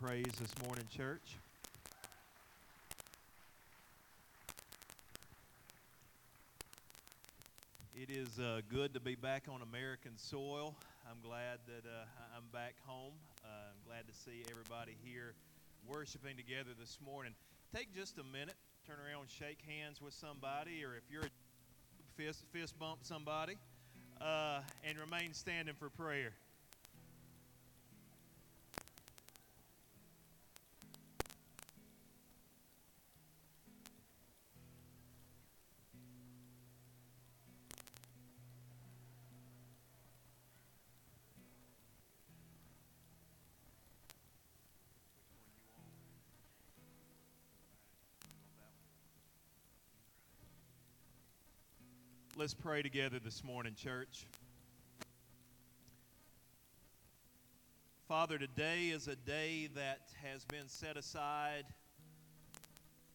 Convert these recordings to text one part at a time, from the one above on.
praise this morning, church. It is uh, good to be back on American soil. I'm glad that uh, I'm back home. Uh, I'm glad to see everybody here worshiping together this morning. Take just a minute, turn around, shake hands with somebody, or if you're a fist, fist bump somebody, uh, and remain standing for prayer. Let's pray together this morning, church. Father, today is a day that has been set aside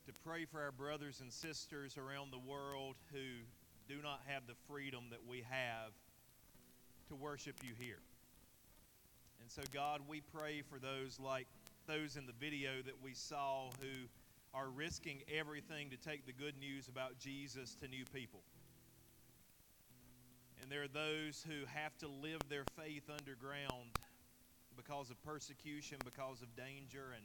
to pray for our brothers and sisters around the world who do not have the freedom that we have to worship you here. And so, God, we pray for those like those in the video that we saw who are risking everything to take the good news about Jesus to new people. And there are those who have to live their faith underground because of persecution, because of danger. And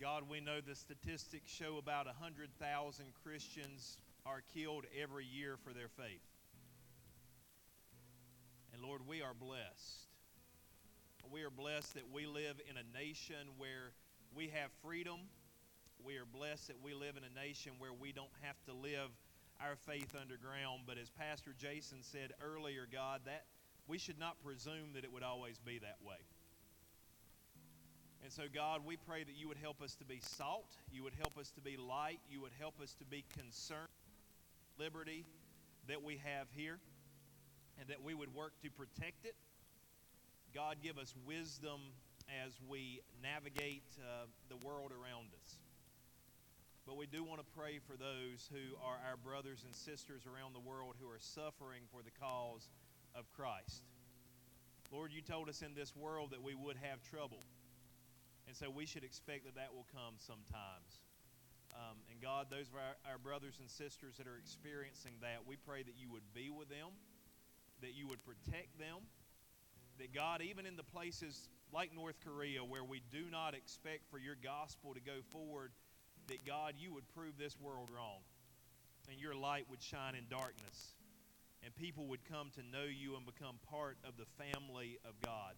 God, we know the statistics show about 100,000 Christians are killed every year for their faith. And Lord, we are blessed. We are blessed that we live in a nation where we have freedom. We are blessed that we live in a nation where we don't have to live our faith underground. But as Pastor Jason said earlier, God, that we should not presume that it would always be that way. And so, God, we pray that you would help us to be salt, you would help us to be light, you would help us to be concerned liberty that we have here, and that we would work to protect it. God, give us wisdom as we navigate uh, the world around us. But we do want to pray for those who are our brothers and sisters around the world who are suffering for the cause of Christ. Lord, you told us in this world that we would have trouble. And so we should expect that that will come sometimes. Um, and God, those of our, our brothers and sisters that are experiencing that, we pray that you would be with them, that you would protect them, that God, even in the places like North Korea where we do not expect for your gospel to go forward, that God, you would prove this world wrong and your light would shine in darkness and people would come to know you and become part of the family of God.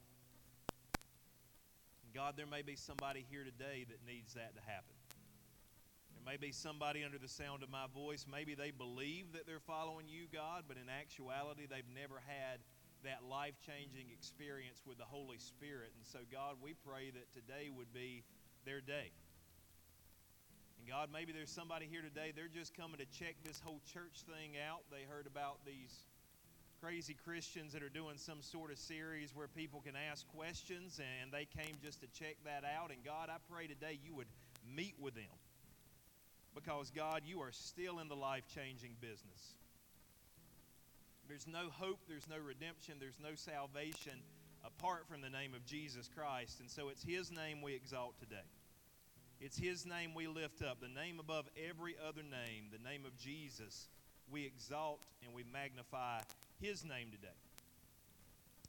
And God, there may be somebody here today that needs that to happen. There may be somebody under the sound of my voice. Maybe they believe that they're following you, God, but in actuality, they've never had that life changing experience with the Holy Spirit. And so, God, we pray that today would be their day. God, maybe there's somebody here today, they're just coming to check this whole church thing out. They heard about these crazy Christians that are doing some sort of series where people can ask questions, and they came just to check that out. And God, I pray today you would meet with them. Because, God, you are still in the life changing business. There's no hope, there's no redemption, there's no salvation apart from the name of Jesus Christ. And so it's His name we exalt today. It's His name we lift up, the name above every other name, the name of Jesus. We exalt and we magnify His name today.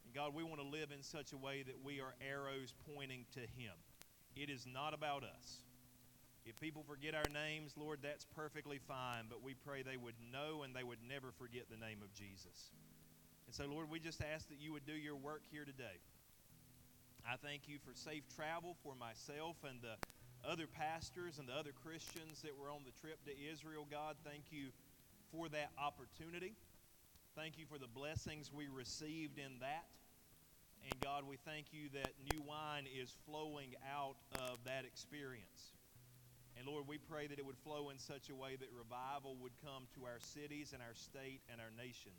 And God, we want to live in such a way that we are arrows pointing to Him. It is not about us. If people forget our names, Lord, that's perfectly fine, but we pray they would know and they would never forget the name of Jesus. And so, Lord, we just ask that you would do your work here today. I thank you for safe travel for myself and the other pastors and the other Christians that were on the trip to Israel. God, thank you for that opportunity. Thank you for the blessings we received in that. And God, we thank you that new wine is flowing out of that experience. And Lord, we pray that it would flow in such a way that revival would come to our cities and our state and our nation.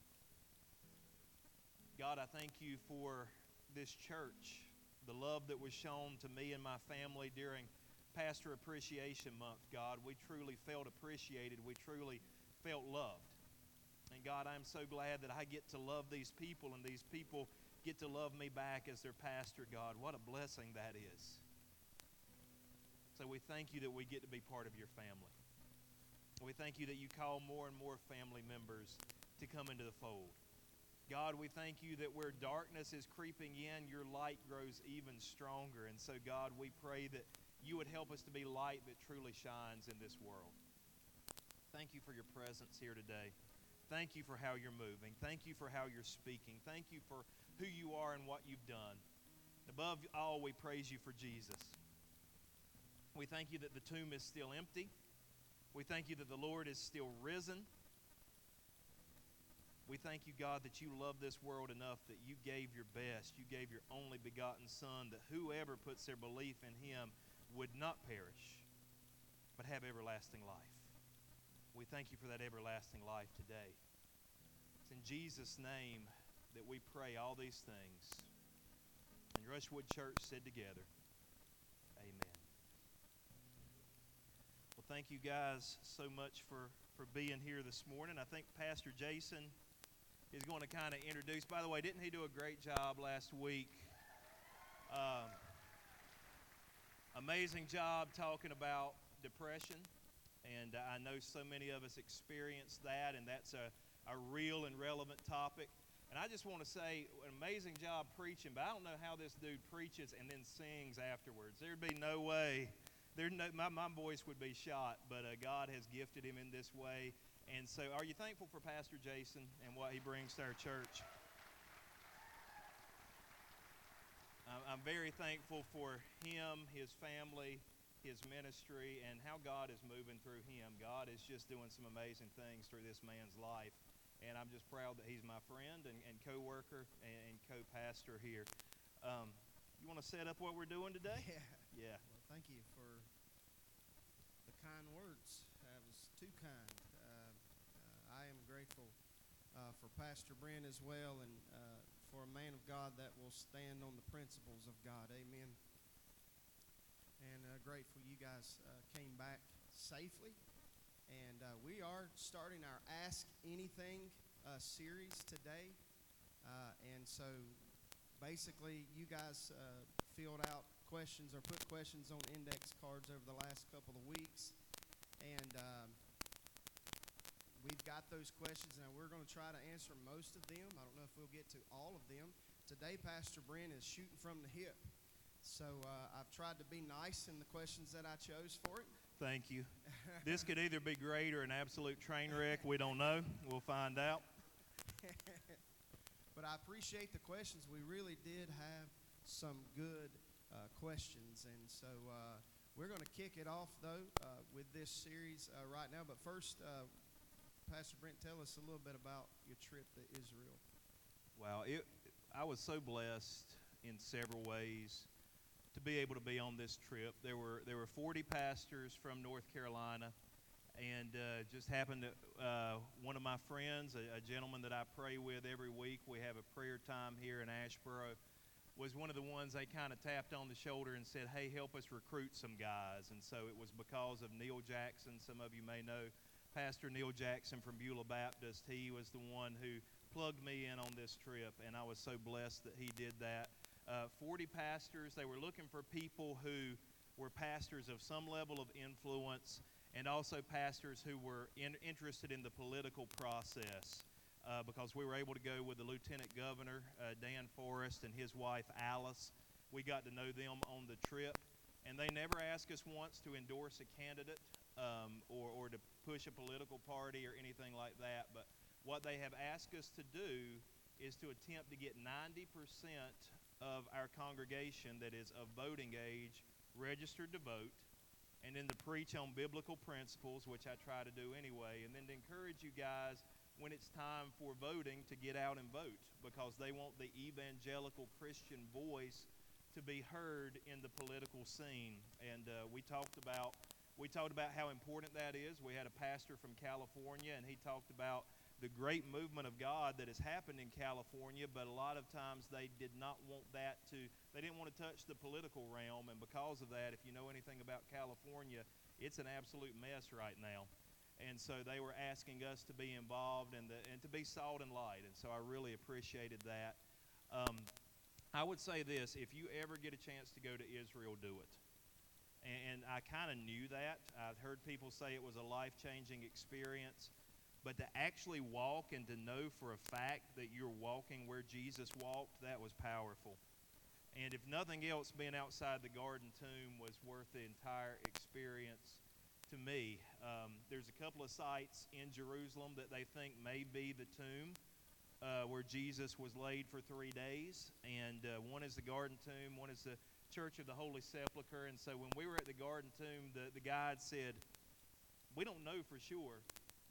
God, I thank you for this church, the love that was shown to me and my family during Pastor Appreciation Month, God. We truly felt appreciated. We truly felt loved. And God, I'm so glad that I get to love these people and these people get to love me back as their pastor, God. What a blessing that is. So we thank you that we get to be part of your family. We thank you that you call more and more family members to come into the fold. God, we thank you that where darkness is creeping in, your light grows even stronger. And so, God, we pray that you would help us to be light that truly shines in this world. Thank you for your presence here today. Thank you for how you're moving. Thank you for how you're speaking. Thank you for who you are and what you've done. Above all, we praise you for Jesus. We thank you that the tomb is still empty. We thank you that the Lord is still risen. We thank you, God, that you love this world enough that you gave your best. You gave your only begotten Son, that whoever puts their belief in him would not perish, but have everlasting life. We thank you for that everlasting life today. It's in Jesus' name that we pray all these things. And Rushwood Church said together, Amen. Well, thank you guys so much for, for being here this morning. I think Pastor Jason is going to kind of introduce. By the way, didn't he do a great job last week? Um, amazing job talking about depression. And uh, I know so many of us experience that, and that's a, a real and relevant topic. And I just want to say, an amazing job preaching, but I don't know how this dude preaches and then sings afterwards. There'd be no way. There, no, my, my voice would be shot, but uh, God has gifted him in this way. And so, are you thankful for Pastor Jason and what he brings to our church? I'm very thankful for him, his family, his ministry, and how God is moving through him. God is just doing some amazing things through this man's life. And I'm just proud that he's my friend and, and co worker and, and co pastor here. Um, you want to set up what we're doing today? Yeah. Yeah. Well, thank you for the kind words. That was too kind I am grateful uh, for Pastor Brent as well and uh, for a man of God that will stand on the principles of God. Amen. And uh, grateful you guys uh, came back safely. And uh, we are starting our Ask Anything uh, series today. and so basically, you guys filled out questions or put questions on index cards over the last couple of weeks. And um, got those questions. Now, we're going to try to answer most of them. I don't know if we'll get to all of them. Today, Pastor Brent is shooting from the hip. So uh, I've tried to be nice in the questions that I chose for it. Thank you. this could either be great or an absolute train wreck. We don't know. We'll find out. but I appreciate the questions. We really did have some good uh, questions. And so uh, we're going to kick it off, though, uh, with this series uh, right now. But first, uh, Pastor Brent, tell us a little bit about your trip to Israel. Wow, it, I was so blessed in several ways to be able to be on this trip. There were there were 40 pastors from North Carolina, and uh, just happened to uh, one of my friends, a, a, gentleman that I pray with every week. We have a prayer time here in Asheboro. Was one of the ones they kind of tapped on the shoulder and said, "Hey, help us recruit some guys." And so it was because of Neil Jackson. Some of you may know Pastor Neil Jackson from Beulah Baptist. He was the one who plugged me in on this trip, and I was so blessed that he did that. Uh, 40 pastors, they were looking for people who were pastors of some level of influence and also pastors who were in, interested in the political process. Uh, because we were able to go with the lieutenant governor, uh, Dan Forest, and his wife, Alice. We got to know them on the trip. And they never asked us once to endorse a candidate um, or, or to push a political party or anything like that. But what they have asked us to do is to attempt to get 90% of our congregation that is of voting age registered to vote, and then to preach on biblical principles, which I try to do anyway, and then to encourage you guys when it's time for voting to get out and vote because they want the evangelical Christian voice to be heard in the political scene. And uh, we talked about we talked about how important that is. We had a pastor from California, and he talked about the great movement of God that has happened in California, but a lot of times they did not want that to, they didn't want to touch the political realm, and because of that, if you know anything about California, it's an absolute mess right now. And so they were asking us to be involved and, the, and to be salt and light, and so I really appreciated that. Um, I would say this if you ever get a chance to go to Israel, do it. And, and I kind of knew that. I've heard people say it was a life changing experience. But to actually walk and to know for a fact that you're walking where Jesus walked, that was powerful. And if nothing else, being outside the garden tomb was worth the entire experience to me. Um, there's a couple of sites in Jerusalem that they think may be the tomb uh, where Jesus was laid for three days. And uh, one is the garden tomb, one is the Church of the Holy Sepulchre. And so when we were at the garden tomb, the, the guide said, We don't know for sure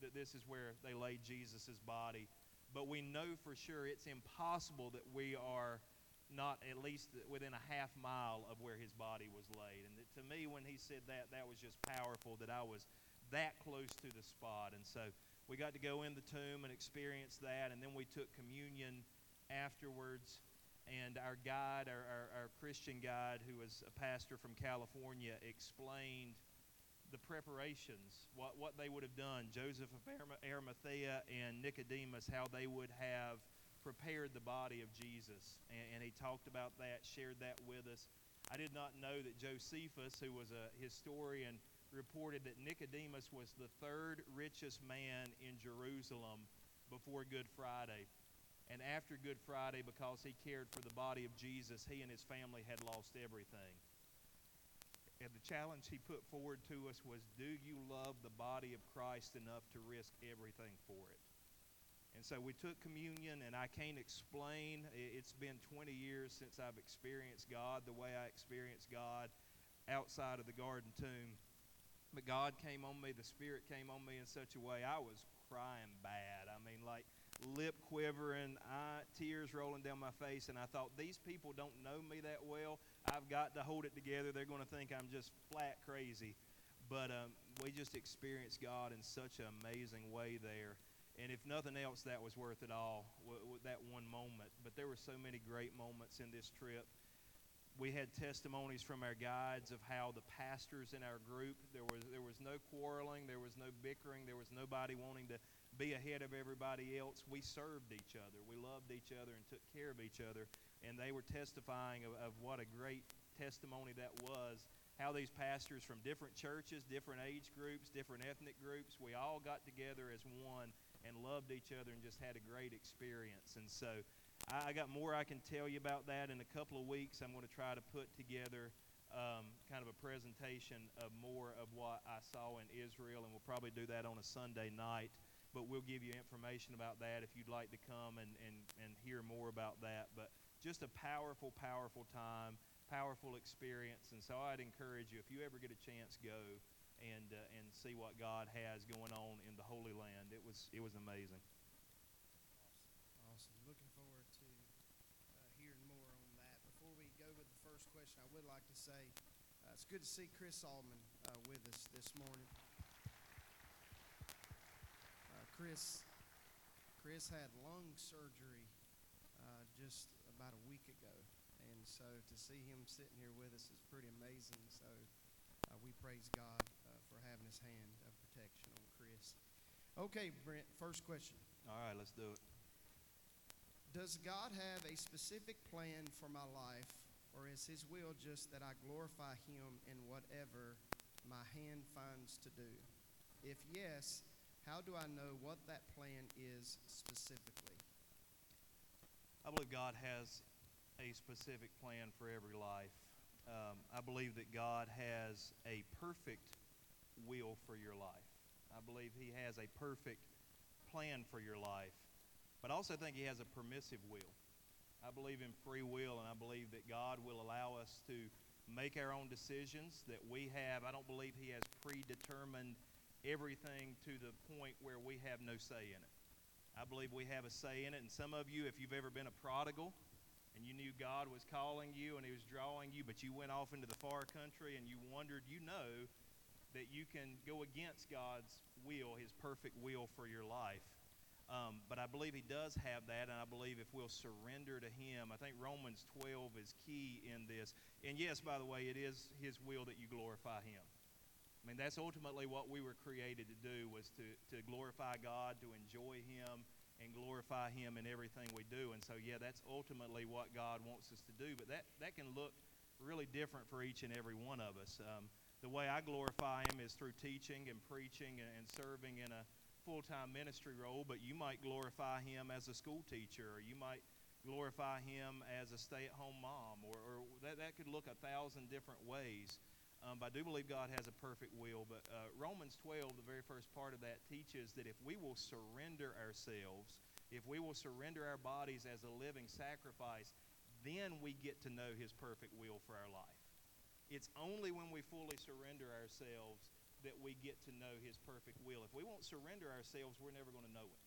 that this is where they laid Jesus' body. But we know for sure it's impossible that we are not at least within a half mile of where his body was laid. And to me, when he said that, that was just powerful that I was that close to the spot. And so we got to go in the tomb and experience that. And then we took communion afterwards. And our guide, our, our, our Christian guide, who was a pastor from California, explained the preparations, what, what they would have done, Joseph of Arimathea and Nicodemus, how they would have prepared the body of Jesus. And, and, he talked about that, shared that with us. I did not know that Josephus, who was a historian, reported that Nicodemus was the third richest man in Jerusalem before Good Friday. And after Good Friday, because he cared for the body of Jesus, he and his family had lost everything. And the challenge he put forward to us was Do you love the body of Christ enough to risk everything for it? And so we took communion, and I can't explain. It's been 20 years since I've experienced God the way I experienced God outside of the garden tomb. But God came on me, the Spirit came on me in such a way I was crying bad. I mean, like lip quivering, eye, tears rolling down my face, and I thought, these people don't know me that well. I've got to hold it together. They're going to think I'm just flat crazy. But um, we just experienced God in such an amazing way there. And if nothing else, that was worth it all, w- w- that one moment. But there were so many great moments in this trip. We had testimonies from our guides of how the pastors in our group, there was, there was no quarreling, there was no bickering, there was nobody wanting to be ahead of everybody else. We served each other. We loved each other and took care of each other. And they were testifying of, of what a great testimony that was. How these pastors from different churches, different age groups, different ethnic groups, we all got together as one and loved each other and just had a great experience. And so I, I got more I can tell you about that in a couple of weeks. I'm going to try to put together um, kind of a presentation of more of what I saw in Israel, and we'll probably do that on a Sunday night but we'll give you information about that if you'd like to come and, and, and hear more about that. But just a powerful, powerful time, powerful experience. And so I'd encourage you, if you ever get a chance, go and, uh, and see what God has going on in the Holy Land. It was, it was amazing. Awesome. Looking forward to uh, hearing more on that. Before we go with the first question, I would like to say uh, it's good to see Chris Allman uh, with us this morning. Chris, Chris had lung surgery uh, just about a week ago, and so to see him sitting here with us is pretty amazing. So uh, we praise God uh, for having His hand of protection on Chris. Okay, Brent. First question. All right, let's do it. Does God have a specific plan for my life, or is His will just that I glorify Him in whatever my hand finds to do? If yes, how do I know what that plan is specifically? I believe God has a specific plan for every life. Um, I believe that God has a perfect will for your life. I believe He has a perfect plan for your life. But I also think He has a permissive will. I believe in free will, and I believe that God will allow us to make our own decisions that we have. I don't believe He has predetermined everything to the point where we have no say in it. I believe we have a say in it. And some of you, if you've ever been a prodigal and you knew God was calling you and He was drawing you, but you went off into the far country and you wondered, you know that you can go against God's will, His perfect will for your life. Um, but I believe He does have that, and I believe if we'll surrender to Him, I think Romans 12 is key in this. And yes, by the way, it is His will that you glorify Him. I mean, that's ultimately what we were created to do was to, to glorify God, to enjoy Him, and glorify Him in everything we do. And so, yeah, that's ultimately what God wants us to do. But that, that can look really different for each and every one of us. Um, the way I glorify Him is through teaching and preaching and, and serving in a full time ministry role, but you might glorify Him as a school teacher, or you might glorify Him as a stay at home mom, or, or that, that could look a thousand different ways. Um, but I do believe God has a perfect will. But uh, Romans 12, the very first part of that, teaches that if we will surrender ourselves, if we will surrender our bodies as a living sacrifice, then we get to know His perfect will for our life. It's only when we fully surrender ourselves that we get to know His perfect will. If we won't surrender ourselves, we're never going to know it.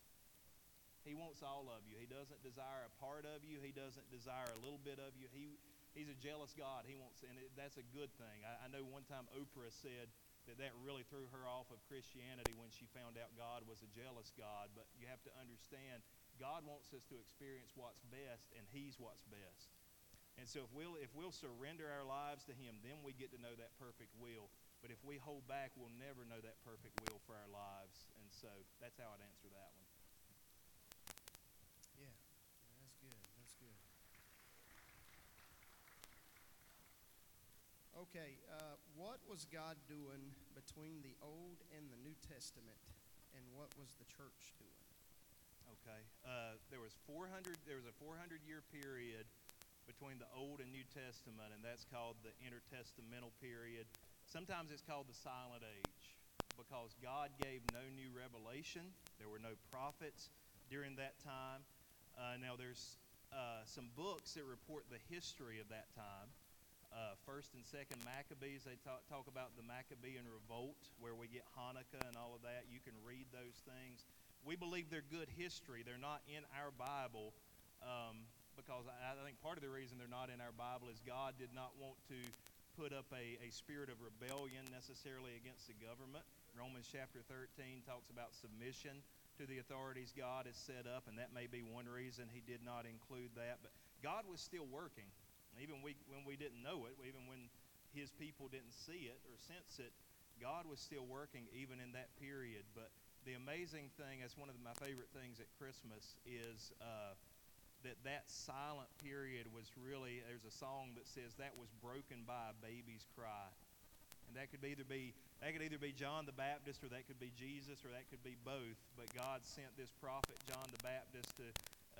He wants all of you. He doesn't desire a part of you. He doesn't desire a little bit of you. He He's a jealous God. He wants, and it, that's a good thing. I, I know one time Oprah said that that really threw her off of Christianity when she found out God was a jealous God. But you have to understand, God wants us to experience what's best, and He's what's best. And so if we'll if we'll surrender our lives to Him, then we get to know that perfect will. But if we hold back, we'll never know that perfect will for our lives. And so that's how I'd answer that one. Yeah, that's good. That's good. Okay, uh, what was God doing between the Old and the New Testament, and what was the church doing? Okay, uh, there was 400. There was a 400 year period between the Old and New Testament, and that's called the intertestamental period. Sometimes it's called the silent age because God gave no new revelation. There were no prophets during that time. Uh, now, there's uh, some books that report the history of that time uh, First and Second Maccabees. They talk, talk about the Maccabean revolt, where we get Hanukkah and all of that. You can read those things. We believe they're good history. They're not in our Bible um, because I, I think part of the reason they're not in our Bible is God did not want to put up a, a spirit of rebellion necessarily against the government. Romans chapter 13 talks about submission to the authorities God has set up, and that may be one reason he did not include that. But God was still working. Even we, when we didn't know it, even when his people didn't see it or sense it, God was still working even in that period. But the amazing thing, that's one of my favorite things at Christmas, is uh, that that silent period was really, there's a song that says that was broken by a baby's cry. And that could either be that could either be John the Baptist or that could be Jesus or that could be both. But God sent this prophet John the Baptist to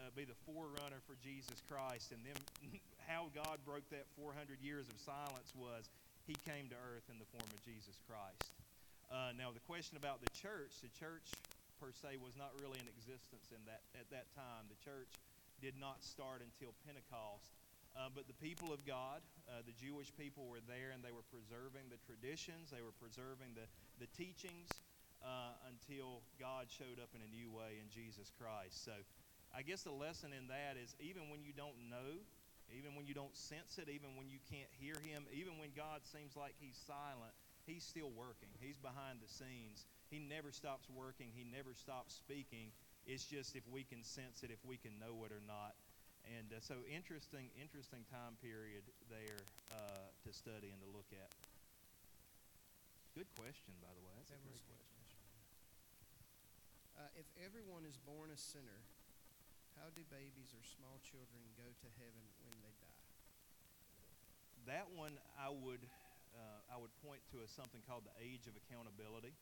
uh, be the forerunner for Jesus Christ. And then how God broke that 400 years of silence was he came to earth in the form of Jesus Christ. Uh, now, the question about the church, the church per se was not really in existence in that at that time. The church did not start until Pentecost. Uh, but the people of God, uh, the Jewish people, were there and they were preserving the traditions, they were preserving the, the teachings uh, until God showed up in a new way in Jesus Christ. So I guess the lesson in that is even when you don't know even when you don't sense it, even when you can't hear Him, even when God seems like He's silent, He's still working. He's behind the scenes. He never stops working, He never stops speaking. It's just if we can sense it, if we can know it or not. And uh, so, interesting, interesting time period there uh, to study and to look at. Good question, by the way. That's that a great was question. Uh, if everyone is born a sinner, how do babies or small children go to heaven when they die? That one I would uh, I would point to as something called the age of accountability.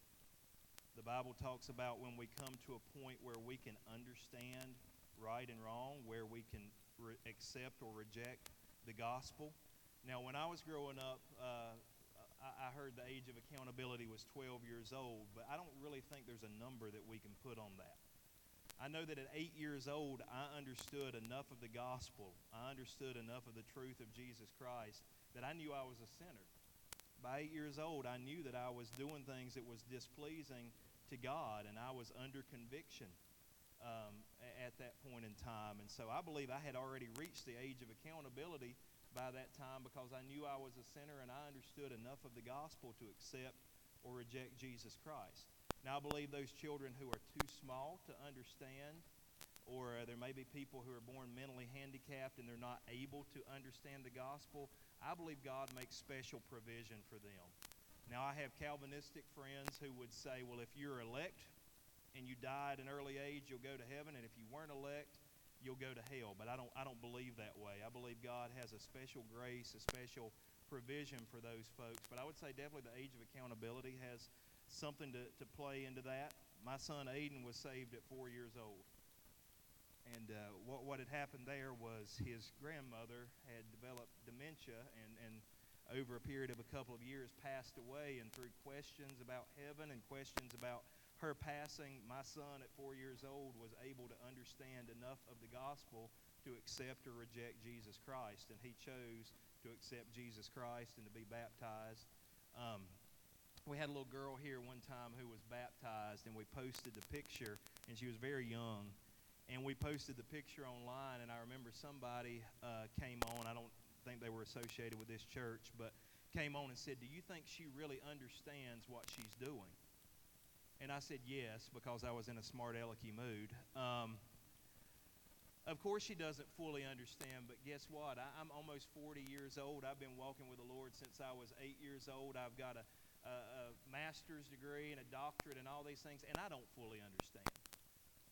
The Bible talks about when we come to a point where we can understand right and wrong, where we can re- accept or reject the gospel. Now, when I was growing up, uh, I, I heard the age of accountability was 12 years old, but I don't really think there's a number that we can put on that. I know that at eight years old, I understood enough of the gospel. I understood enough of the truth of Jesus Christ that I knew I was a sinner. By eight years old, I knew that I was doing things that was displeasing to God, and I was under conviction um, at that point in time. And so I believe I had already reached the age of accountability by that time because I knew I was a sinner and I understood enough of the gospel to accept or reject Jesus Christ. Now, I believe those children who are too small to understand, or uh, there may be people who are born mentally handicapped and they're not able to understand the gospel, I believe God makes special provision for them. Now, I have Calvinistic friends who would say, well, if you're elect and you die at an early age, you'll go to heaven, and if you weren't elect you'll go to hell. But I don't, I don't believe that way. I believe God has a special grace, a special provision for those folks. But I would say definitely the age of accountability has something to, to play into that. My son Aiden was saved at four years old. And uh, what, what had happened there was his grandmother had developed dementia and, and over a period of a couple of years passed away. And through questions about heaven and questions about her passing, my son at four years old was able to understand enough of the gospel to accept or reject Jesus Christ. And he chose to accept Jesus Christ and to be baptized. Um, we had a little girl here one time who was baptized, and we posted the picture, and she was very young. And we posted the picture online and i remember somebody uh, came on. I don't think they were associated with this church but came on and said do you think she really understands what she's doing? And i said yes because i was in a smart alecky mood. Um, of course she doesn't fully understand but guess what? I, i'm almost 40 years old. I've been walking with the lord since i was eight years old. I've got a, a, a master's degree and a doctorate and all these things and i don't fully understand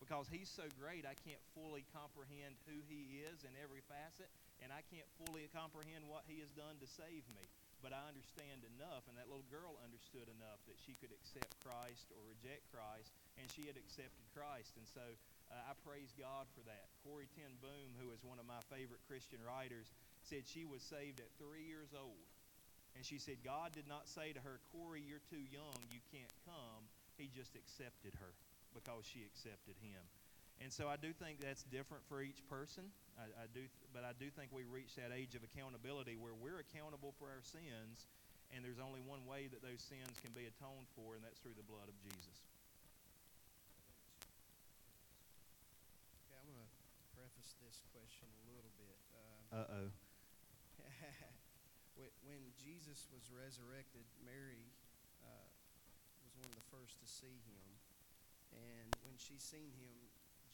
because he's so great, I can't fully comprehend who he is in every facet, and I can't fully comprehend what he has done to save me. But I understand enough, and that little girl understood enough that she could accept Christ or reject Christ, and she had accepted Christ. And so uh, I praise God for that. Corrie Ten Boom, who is one of my favorite Christian writers, said she was saved at three years old. And she said, God did not say to her, Corrie, you're too young, you can't come. He just accepted her because she accepted him. And so I do think that's different for each person. I, I do, but I do think we reach that age of accountability where we're accountable for our sins, and there's only one way that those sins can be atoned for, and that's through the blood of Jesus. Okay, I'm going to preface this question a little bit. Uh oh. Jesus was resurrected, Mary uh, was one of the first to see him. And when she seen him,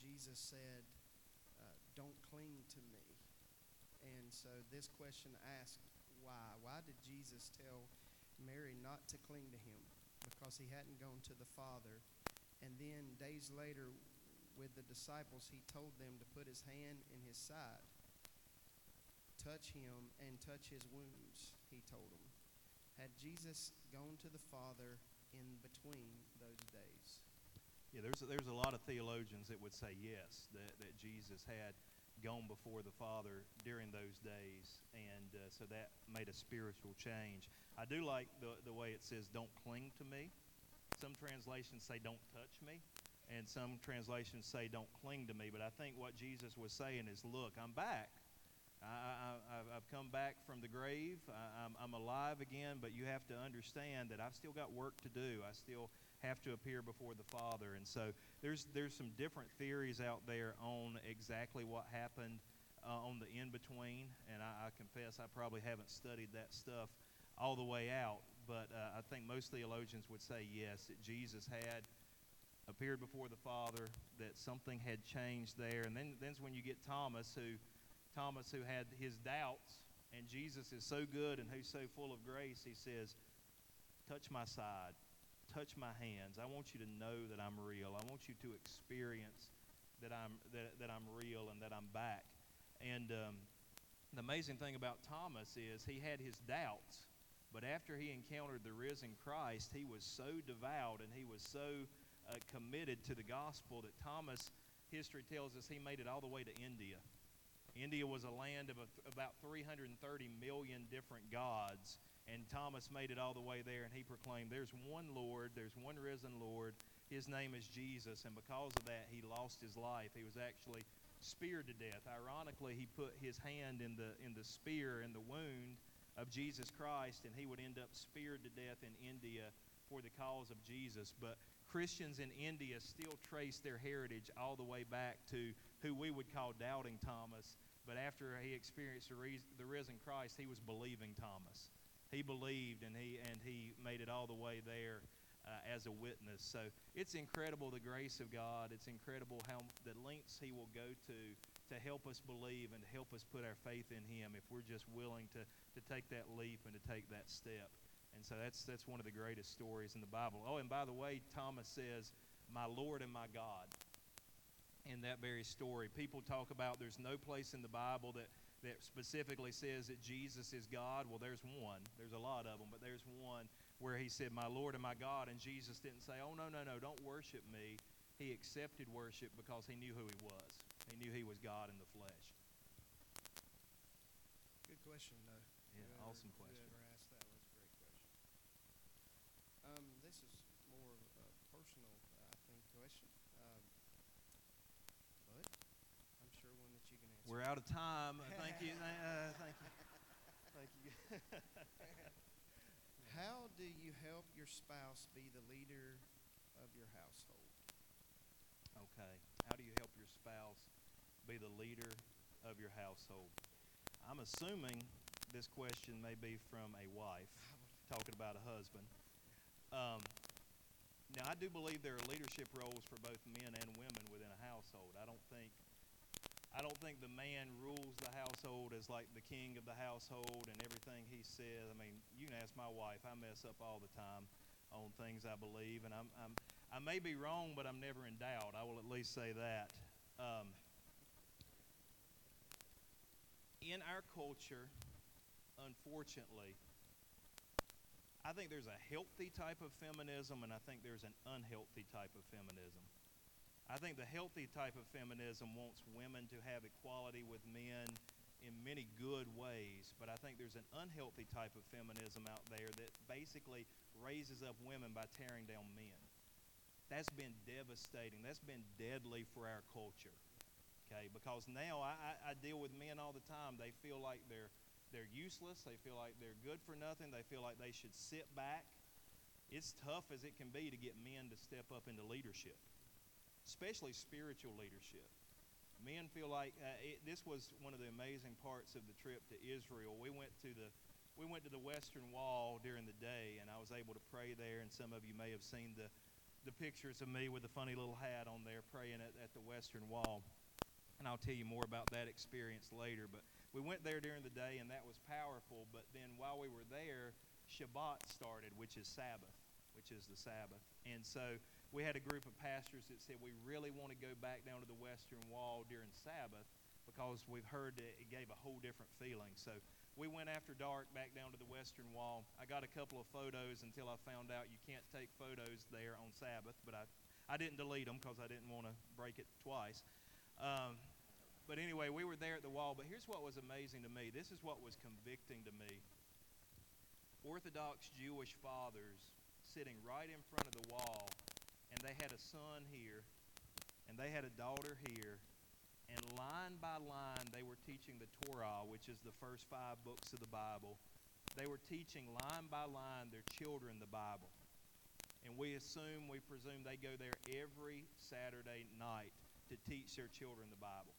Jesus said, uh, Don't cling to me. And so this question asked, Why? Why did Jesus tell Mary not to cling to him? Because he hadn't gone to the Father. And then days later, with the disciples, he told them to put his hand in his side. Touch him and touch his wounds, he told them. Had Jesus gone to the Father in between those days? Yeah, there's a, there's a lot of theologians that would say yes, that, that Jesus had gone before the Father during those days, and uh, so that made a spiritual change. I do like the, the way it says, don't cling to me. Some translations say, don't touch me, and some translations say, don't cling to me. But I think what Jesus was saying is, look, I'm back. I, have come back from the grave. I, I'm, I'm alive again, but you have to understand that I've still got work to do. I still have to appear before the Father. And so there's there's some different theories out there on exactly what happened uh, on the in between. And I, I, confess I probably haven't studied that stuff all the way out. But uh, I think most theologians would say yes, that Jesus had appeared before the Father, that something had changed there. And then then's when you get Thomas, who Thomas who had his doubts, and Jesus is so good and who's so full of grace, he says, Touch my side touch my hands. I want you to know that I'm real. I want you to experience that I'm that, that I'm real and that I'm back. And um, the amazing thing about Thomas is he had his doubts, but after he encountered the risen Christ, he was so devout and he was so uh, committed to the gospel that Thomas, history tells us, he made it all the way to India. India was a land of about 330 million different gods and Thomas made it all the way there, and he proclaimed, There's one Lord, there's one risen Lord. His name is Jesus. And because of that, he lost his life. He was actually speared to death. Ironically, he put his hand in the, in the spear, in the wound of Jesus Christ, and he would end up speared to death in India for the cause of Jesus. But Christians in India still trace their heritage all the way back to who we would call doubting Thomas. But after he experienced the, the risen Christ, he was believing Thomas he believed and he and he made it all the way there uh, as a witness. So it's incredible the grace of God. It's incredible how the lengths He will go to to help us believe and to help us put our faith in Him if we're just willing to to take that leap and to take that step. And so that's that's one of the greatest stories in the Bible. Oh, and by the way, Thomas says, "My Lord and my God." in that very story. People talk about there's no place in the Bible that, that specifically says that Jesus is God. Well, there's one. There's a lot of them, but there's one where he said, My Lord and my God. And Jesus didn't say, Oh, no, no, no, don't worship me. He accepted worship because he knew who he was, he knew he was God in the flesh. Good question, though. Yeah, awesome question. Whoever asked that was a great question. Um, this is more of a personal, I think, question. Um, but I'm sure one that you can answer. We're out of time. Thank you. Uh, thank you. Thank you. How do you help your spouse be the leader of your household? Okay. How do you help your spouse be the leader of your household? I'm assuming this question may be from a wife talking about a husband. Um, now, I do believe there are leadership roles for both men and women within a household. I don't think I don't think the man rules the household as like the king of the household and everything he says. I mean, you can ask my wife. I mess up all the time on things I believe, and I'm, I'm I may be wrong, but I'm never in doubt. I will at least say that. Um, in our culture, unfortunately, I think there's a healthy type of feminism, and I think there's an unhealthy type of feminism. I think the healthy type of feminism wants women to have equality with men in many good ways, but I think there's an unhealthy type of feminism out there that basically raises up women by tearing down men. That's been devastating. That's been deadly for our culture. Okay, because now I, I, I deal with men all the time. They feel like they're they're useless. They feel like they're good for nothing. They feel like they should sit back. It's tough as it can be to get men to step up into leadership especially spiritual leadership. Men feel like uh, it, this was one of the amazing parts of the trip to Israel. We went to the we went to the Western Wall during the day, and I was able to pray there. And some of you may have seen the the pictures of me with the funny little hat on there praying at, at the Western Wall. And I'll tell you more about that experience later. But we went there during the day, and that was powerful. But then while we were there, Shabbat started, which is Sabbath, which is the Sabbath. And so we had a group of pastors that said we really want to go back down to the Western Wall during Sabbath because we've heard that it gave a whole different feeling. So we went after dark back down to the Western Wall. I got a couple of photos until I found out you can't take photos there on Sabbath, but I, I didn't delete them because I didn't want to break it twice. Um, but anyway, we were there at the wall. But here's what was amazing to me this is what was convicting to me. Orthodox Jewish fathers sitting right in front of the wall they had a son here, and they had a daughter here, and line by line they were teaching the Torah, which is the first five books of the Bible. They were teaching line by line their children the Bible. And we assume, we presume they go there every Saturday night to teach their children the Bible.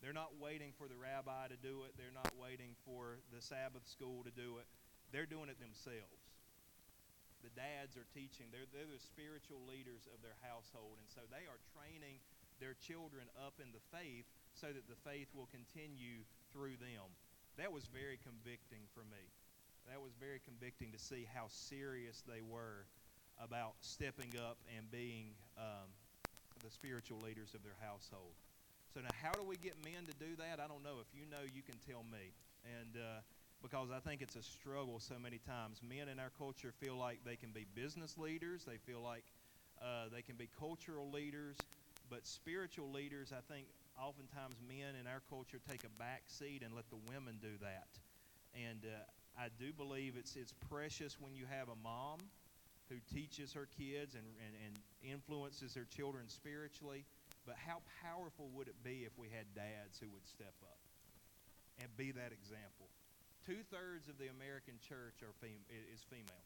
They're not waiting for the rabbi to do it. They're not waiting for the Sabbath school to do it. They're doing it themselves the dads are teaching. They're, they're the spiritual leaders of their household. And so they are training their children up in the faith so that the faith will continue through them. That was very convicting for me. That was very convicting to see how serious they were about stepping up and being um, the spiritual leaders of their household. So now, how do we get men to do that? I don't know. If you know, you can tell me. And uh, because I think it's a struggle so many times. Men in our culture feel like they can be business leaders, they feel like uh, they can be cultural leaders, but spiritual leaders, I think oftentimes men in our culture take a back seat and let the women do that. And uh, I do believe it's, it's precious when you have a mom who teaches her kids and, and, and influences their children spiritually. But how powerful would it be if we had dads who would step up and be that example? Two thirds of the American church are fem- is female.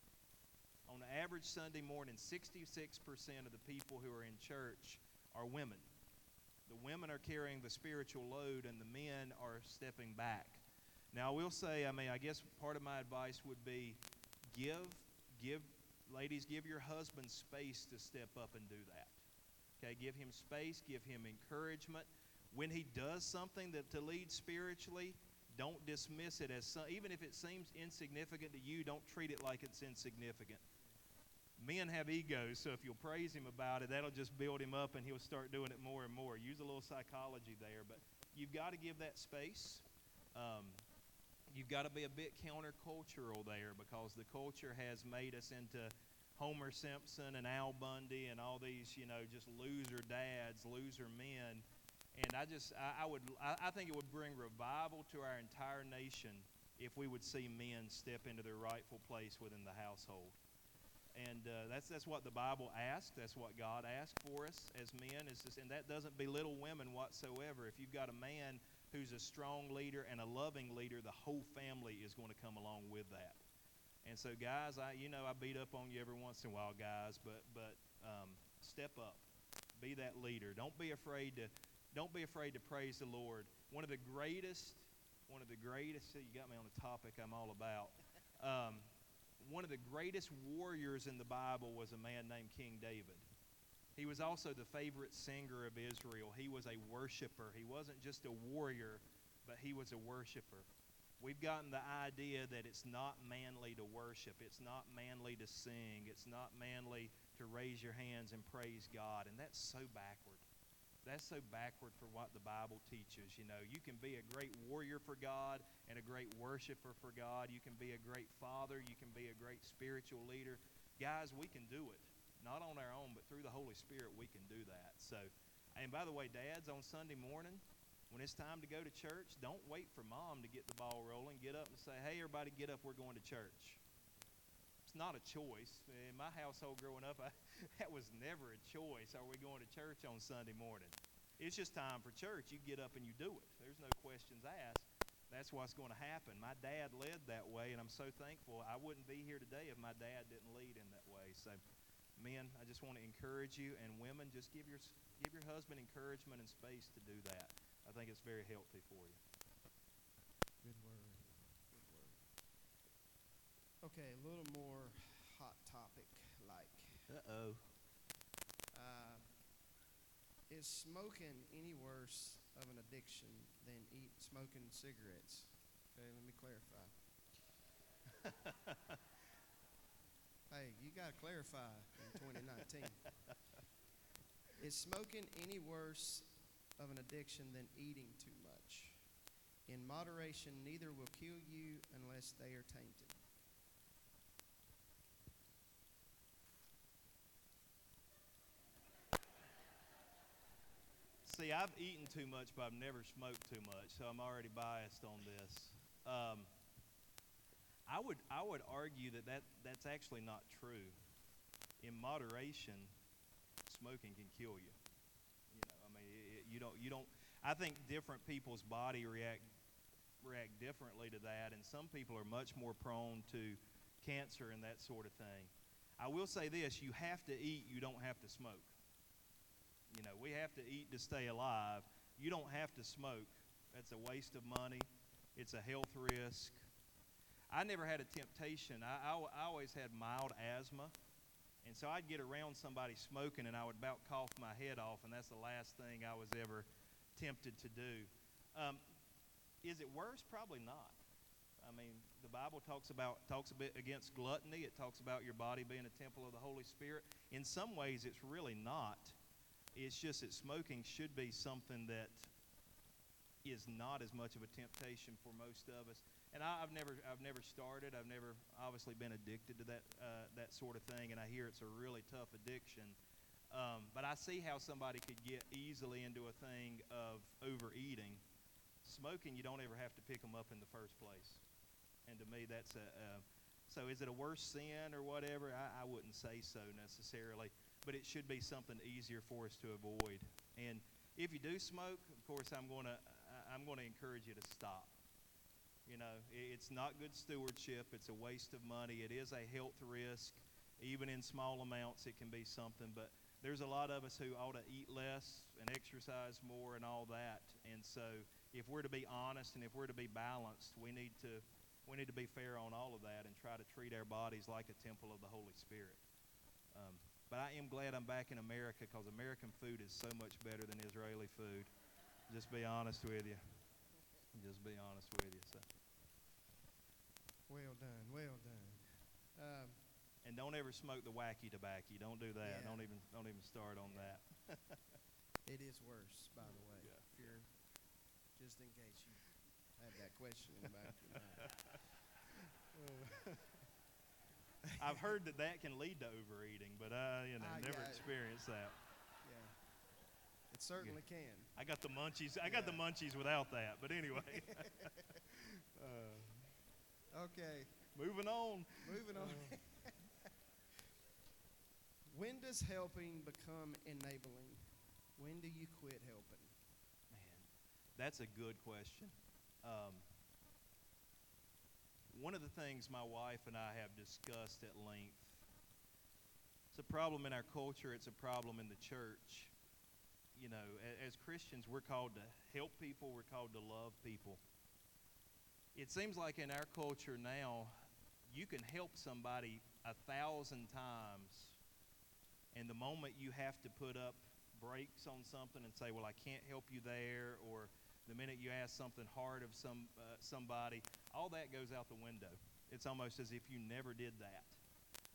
On average Sunday morning, 66% of the people who are in church are women. The women are carrying the spiritual load, and the men are stepping back. Now, I will say, I mean, I guess part of my advice would be give, give, ladies, give your husband space to step up and do that. Okay, give him space, give him encouragement. When he does something that to lead spiritually, don't dismiss it as some, even if it seems insignificant to you, don't treat it like it's insignificant. Men have egos, so if you'll praise him about it, that'll just build him up and he'll start doing it more and more. Use a little psychology there, but you've got to give that space. Um, you've got to be a bit countercultural there because the culture has made us into Homer Simpson and Al Bundy and all these, you know, just loser dads, loser men. And I just, I, I would, I, I think it would bring revival to our entire nation if we would see men step into their rightful place within the household. And uh, that's that's what the Bible asks. That's what God asks for us as men. Is just, and that doesn't belittle women whatsoever. If you've got a man who's a strong leader and a loving leader, the whole family is going to come along with that. And so, guys, I you know I beat up on you every once in a while, guys, but but um, step up, be that leader. Don't be afraid to don't be afraid to praise the Lord. One of the greatest, one of the greatest. You got me on the topic I'm all about. Um, one of the greatest warriors in the Bible was a man named King David. He was also the favorite singer of Israel. He was a worshiper. He wasn't just a warrior, but he was a worshiper. We've gotten the idea that it's not manly to worship. It's not manly to sing. It's not manly to raise your hands and praise God. And that's so backward that's so backward for what the Bible teaches. You know, you can be a great warrior for God and a great worshiper for God. You can be a great father. You can be a great spiritual leader. Guys, we can do it. Not on our own, but through the Holy Spirit, we can do that. So, and by the way, dads, on Sunday morning, when it's time to go to church, don't wait for mom to get the ball rolling. Get up and say, hey, everybody, get up. We're going to church. It's not a choice. In my household growing up, I, that was never a choice. Are we going to church on Sunday morning? It's just time for church. You get up and you do it. There's no questions asked. That's what's going to happen. My dad led that way, and I'm so thankful. I wouldn't be here today if my dad didn't lead in that way. So, men, I just want to encourage you, and women, just give your give your husband encouragement and space to do that. I think it's very healthy for you. Good word. Okay, a little more hot topic like. Uh-oh. Uh, is smoking any worse of an addiction than eat smoking cigarettes? Okay, let me clarify. hey, you got to clarify in 2019. is smoking any worse of an addiction than eating too much? In moderation, neither will kill you unless they are tainted. See, I've eaten too much, but I've never smoked too much, so I'm already biased on this. Um, I would I would argue that, that that's actually not true. In moderation, smoking can kill you. You know, I mean, it, you don't you don't. I think different people's body react react differently to that, and some people are much more prone to cancer and that sort of thing. I will say this: you have to eat, you don't have to smoke. You know, we have to eat to stay alive. You don't have to smoke. That's a waste of money. It's a health risk. I never had a temptation. I, I, I always had mild asthma. And so I'd get around somebody smoking and I would about cough my head off, and that's the last thing I was ever tempted to do. Um, is it worse? Probably not. I mean, the Bible talks about talks a bit against gluttony. It talks about your body being a temple of the Holy Spirit. In some ways, it's really not. It's just that smoking should be something that is not as much of a temptation for most of us. And I, have never, I've never started. I've never obviously been addicted to that, uh, that sort of thing. And I hear it's a really tough addiction. Um, but I see how somebody could get easily into a thing of overeating. Smoking, you don't ever have to pick them up in the first place. And to me, that's a. Uh, so is it a worse sin or whatever? I, I wouldn't say so necessarily but it should be something easier for us to avoid. And if you do smoke, of course, I'm going to I'm going to encourage you to stop. You know, it's not good stewardship. It's a waste of money. It is a health risk. Even in small amounts, it can be something. But there's a lot of us who ought to eat less and exercise more and all that. And so, if we're to be honest and if we're to be balanced, we need to we need to be fair on all of that and try to treat our bodies like a temple of the Holy Spirit. Um, but I am glad I'm back in America because American food is so much better than Israeli food. Just be honest with you. Just be honest with you. So. Well done. Well done. Um, and don't ever smoke the wacky tobacco. Don't do that. Yeah. Don't even don't even start on Yeah. that. It is worse, by the way. Yeah. If you're, just in case you had that question in the back of your mind. I've heard that that can lead to overeating, but I, you know, I never it. experienced that. Yeah. It certainly can. I got the munchies. I got the munchies without that. But anyway, uh, Okay, moving on. moving on. when does helping become enabling? When do you quit helping? Man, that's a good question. Um, one of the things my wife and I have discussed at length. It's a problem in our culture. It's a problem in the church. You know, a- as Christians, we're called to help people. We're called to love people. It seems like in our culture now, you can help somebody a thousand times, and the moment you have to put up brakes on something and say, "Well, I can't help you there," or the minute you ask something hard of some uh, somebody, all that goes out the window. It's almost as if you never did that,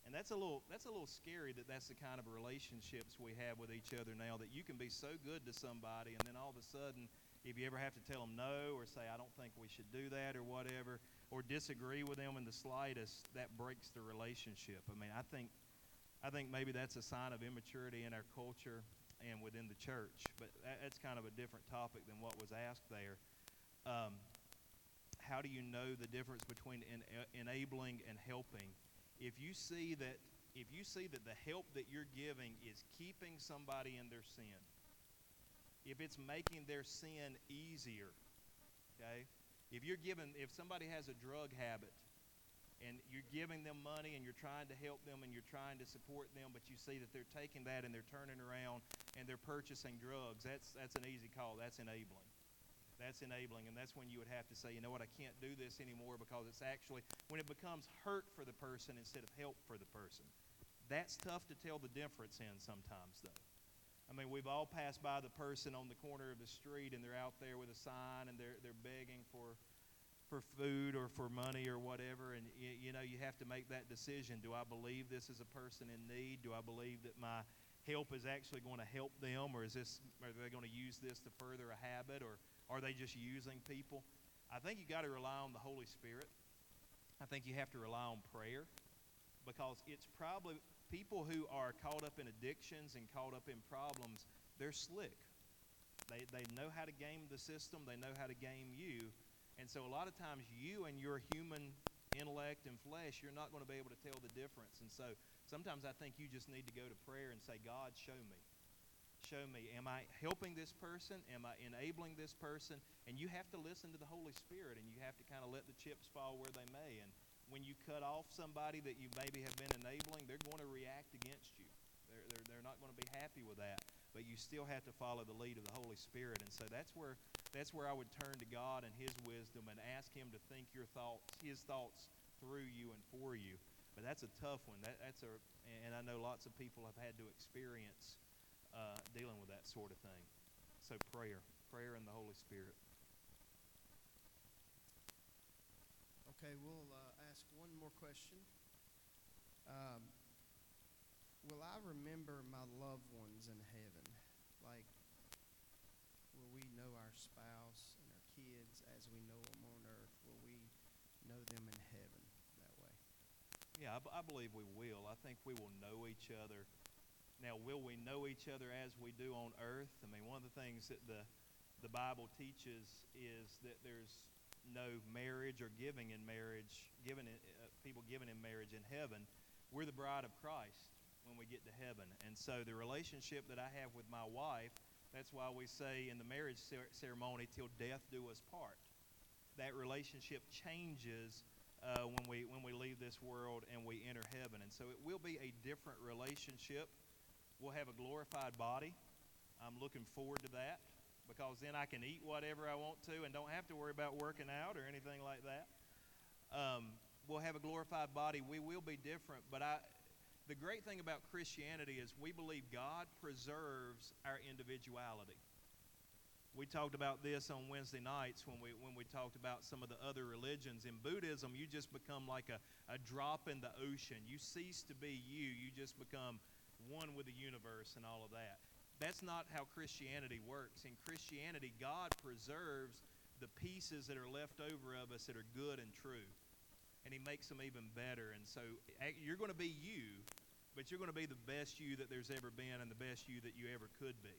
and that's a little that's a little scary. That that's the kind of relationships we have with each other now. That you can be so good to somebody, and then all of a sudden, if you ever have to tell them no or say, "I don't think we should do that," or whatever, or disagree with them in the slightest, that breaks the relationship. I mean, I think I think maybe that's a sign of immaturity in our culture and within the church. But that, that's kind of a different topic than what was asked there. Um, how do you know the difference between en- enabling and helping? If you see that if you see that the help that you're giving is keeping somebody in their sin, if it's making their sin easier, okay? If you're giving if somebody has a drug habit and you're giving them money and you're trying to help them and you're trying to support them, but you see that they're taking that and they're turning around and they're purchasing drugs, that's that's an easy call. That's enabling. That's enabling, and that's when you would have to say, you know what, I can't do this anymore because it's actually when it becomes hurt for the person instead of help for the person. That's tough to tell the difference in sometimes, though. I mean, we've all passed by the person on the corner of the street and they're out there with a sign and they're they're begging for for food or for money or whatever and you, you know you have to make that decision do i believe this is a person in need do i believe that my help is actually going to help them or is this are they going to use this to further a habit or are they just using people i think you got to rely on the holy spirit i think you have to rely on prayer because it's probably people who are caught up in addictions and caught up in problems they're slick they, they know how to game the system they know how to game you and so a lot of times you and your human intellect and flesh, you're not going to be able to tell the difference. And so sometimes I think you just need to go to prayer and say, God, show me. Show me. Am I helping this person? Am I enabling this person? And you have to listen to the Holy Spirit and you have to kind of let the chips fall where they may. And when you cut off somebody that you maybe have been enabling, they're going to react against you. They're, they're, they're not going to be happy with that. But you still have to follow the lead of the Holy Spirit. And so that's where that's where I would turn to God and His wisdom and ask Him to think your thoughts, His thoughts through you and for you. But that's a tough one. That, that's a, and I know lots of people have had to experience uh, dealing with that sort of thing. So prayer, prayer and the Holy Spirit. Okay, we'll uh, ask one more question. Um, will I remember my loved ones in heaven? Like, will we know our spouse and our kids as we know them on earth? Will we know them in heaven that way? Yeah, I, believe we will. I think we will know each other. Now, will we know each other as we do on earth? I mean, one of the things that the the Bible teaches is that there's no marriage or giving in marriage, given in, uh, people given in marriage in heaven. We're the bride of Christ when we get to heaven, and so the relationship that I have with my wife, that's why we say in the marriage cer- ceremony, "Till death do us part." That relationship changes uh, when we when we leave this world and we enter heaven, and so it will be a different relationship. We'll have a glorified body. I'm looking forward to that because then I can eat whatever I want to and don't have to worry about working out or anything like that. Um, we'll have a glorified body. We will be different, but I. The great thing about Christianity is we believe God preserves our individuality. We talked about this on Wednesday nights when we when we talked about some of the other religions. In Buddhism, you just become like a, a drop in the ocean. You cease to be you. You just become one with the universe and all of that. That's not how Christianity works. In Christianity, God preserves the pieces that are left over of us that are good and true. And He makes them even better. And so you're going to be you, but you're going to be the best you that there's ever been and the best you that you ever could be.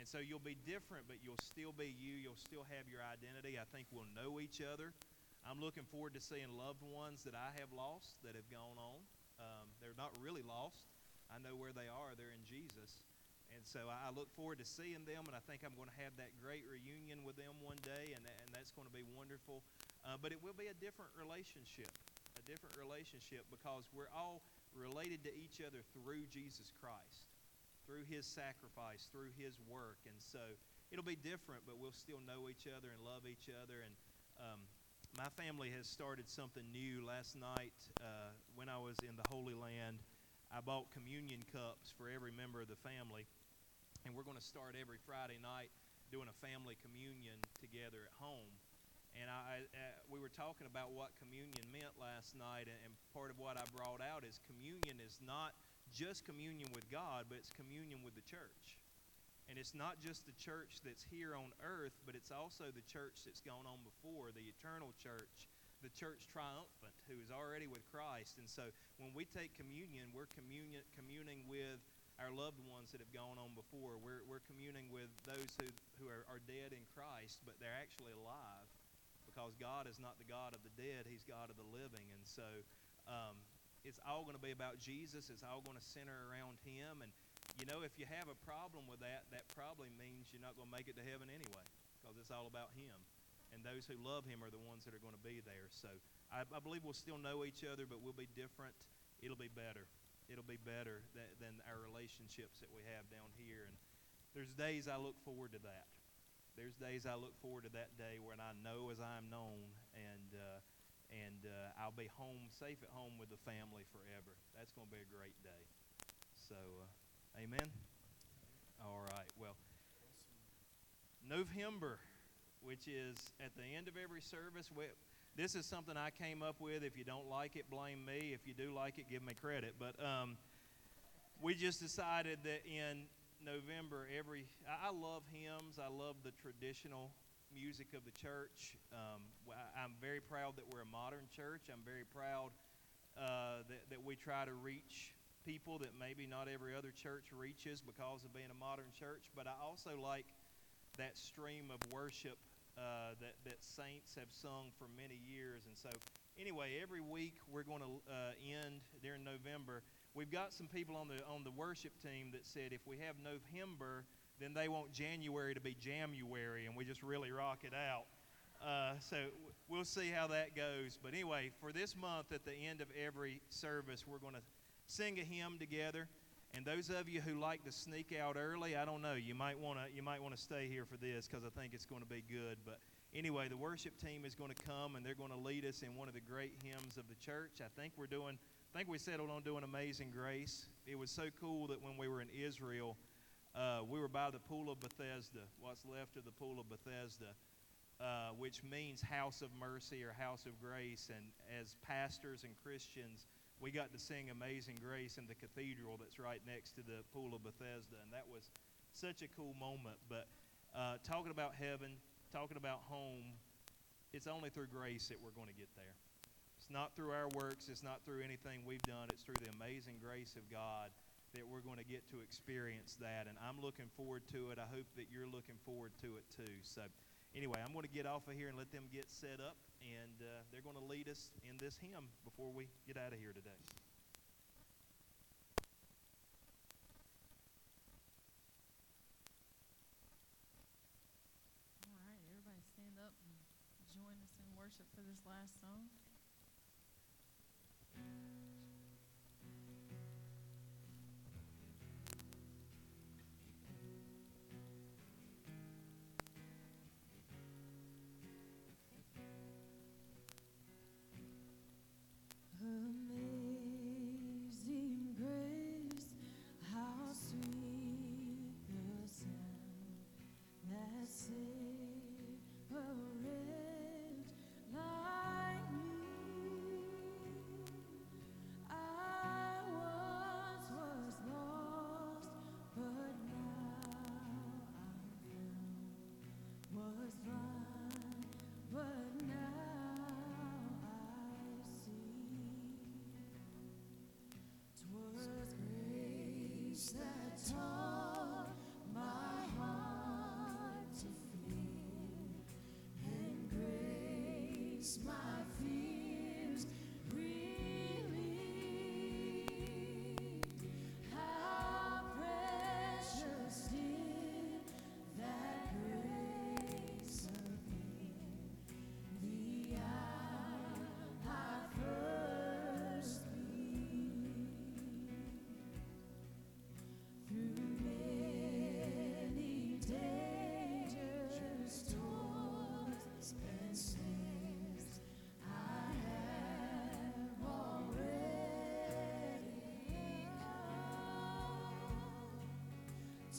And so you'll be different, but you'll still be you. You'll still have your identity. I think we'll know each other. I'm looking forward to seeing loved ones that I have lost that have gone on. Um, they're not really lost. I know where they are. They're in Jesus. And so I look forward to seeing them, and I think I'm going to have that great reunion with them one day, and, and that's going to be wonderful. Uh, but it will be a different relationship, a different relationship because we're all related to each other through Jesus Christ through his sacrifice, through his work. And so it'll be different, but we'll still know each other and love each other. And um, my family has started something new last night uh, when I was in the Holy Land. I bought communion cups for every member of the family. And we're going to start every Friday night doing a family communion together at home. And I, uh, we were talking about what communion meant last night, and, and part of what I brought out is communion is not just communion with God, but it's communion with the church. And it's not just the church that's here on earth, but it's also the church that's gone on before, the eternal church, the church triumphant, who is already with Christ. And so when we take communion, we're communion, communing with our loved ones that have gone on before. We're, we're communing with those who, who are, are dead in Christ, but they're actually alive because God is not the God of the dead, He's God of the living. And so um, it's all going to be about Jesus. It's all going to center around Him. And, you know, if you have a problem with that, that probably means you're not going to make it to heaven anyway because it's all about Him. And those who love Him are the ones that are going to be there. So I, I believe we'll still know each other, but we'll be different. It'll be better. It'll be better than, than our relationships that we have down here. And there's days I look forward to that. There's days I look forward to that day when I know as I am known. And, uh, and uh, I'll be home, safe at home with the family forever. That's going to be a great day. So, uh, amen. All right. Well, November, which is at the end of every service. We, this is something I came up with. If you don't like it, blame me. If you do like it, give me credit. But um, we just decided that in November, every I, I love hymns. I love the traditional music of the church. Um, I'm very proud that we're a modern church. I'm very proud uh, that, that we try to reach people that maybe not every other church reaches because of being a modern church. But I also like that stream of worship uh, that, that saints have sung for many years. And so, anyway, every week we're going to uh, end during November. We've got some people on the on the worship team that said if we have November then they want January to be January, and we just really rock it out. Uh, so we'll see how that goes. But anyway, for this month, at the end of every service, we're going to sing a hymn together. And those of you who like to sneak out early, I don't know. You might want to you might want to stay here for this because I think it's going to be good. But anyway, the worship team is going to come and they're going to lead us in one of the great hymns of the church. I think we're doing. I think we settled on doing Amazing Grace. It was so cool that when we were in Israel uh, we were by the pool of Bethesda, what's left of the pool of Bethesda, uh, which means house of mercy or house of grace. And as pastors and Christians, we got to sing Amazing Grace in the cathedral that's right next to the pool of Bethesda. And that was such a cool moment. But uh, talking about heaven, talking about home, it's only through grace that we're going to get there. It's not through our works, it's not through anything we've done, it's through the amazing grace of God that we're going to get to experience that. And I'm looking forward to it. I hope that you're looking forward to it too. So, anyway, I'm going to get off of here and let them get set up, and uh, they're going to lead us in this hymn before we get out of here today. All right, everybody stand up and join us in worship for this last song.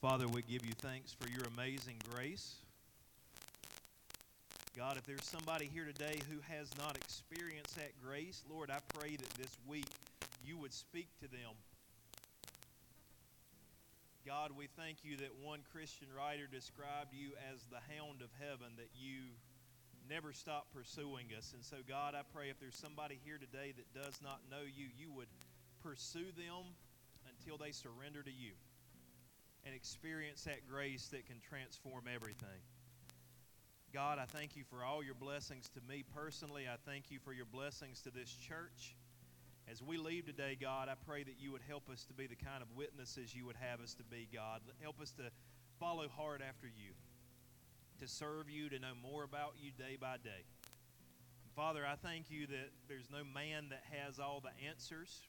Father, we give you thanks for your amazing grace. God, if there's somebody here today who has not experienced that grace, Lord, I pray that this week you would speak to them. God, we thank you that one Christian writer described you as the hound of heaven, that you never stop pursuing us. And so, God, I pray if there's somebody here today that does not know you, you would pursue them until they surrender to you and experience that grace that can transform everything. God, I thank you for all your blessings to me personally. I thank you for your blessings to this church. As we leave today, God, I pray that you would help us to be the kind of witnesses you would have us to be, God. Help us to follow hard after you, to serve you, to know more about you day by day. Father, I thank you that there's no man that has all the answers.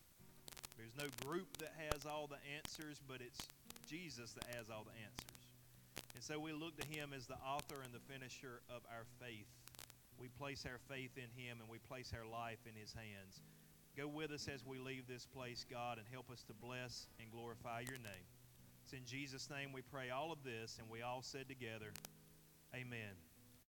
There's no group that has all the answers, but it's Jesus that has all the answers. And so we look to him as the author and the finisher of our faith. We place our faith in him and we place our life in his hands. Go with us as we leave this place, God, and help us to bless and glorify your name. It's in Jesus' name we pray all of this, and we all said together, Amen.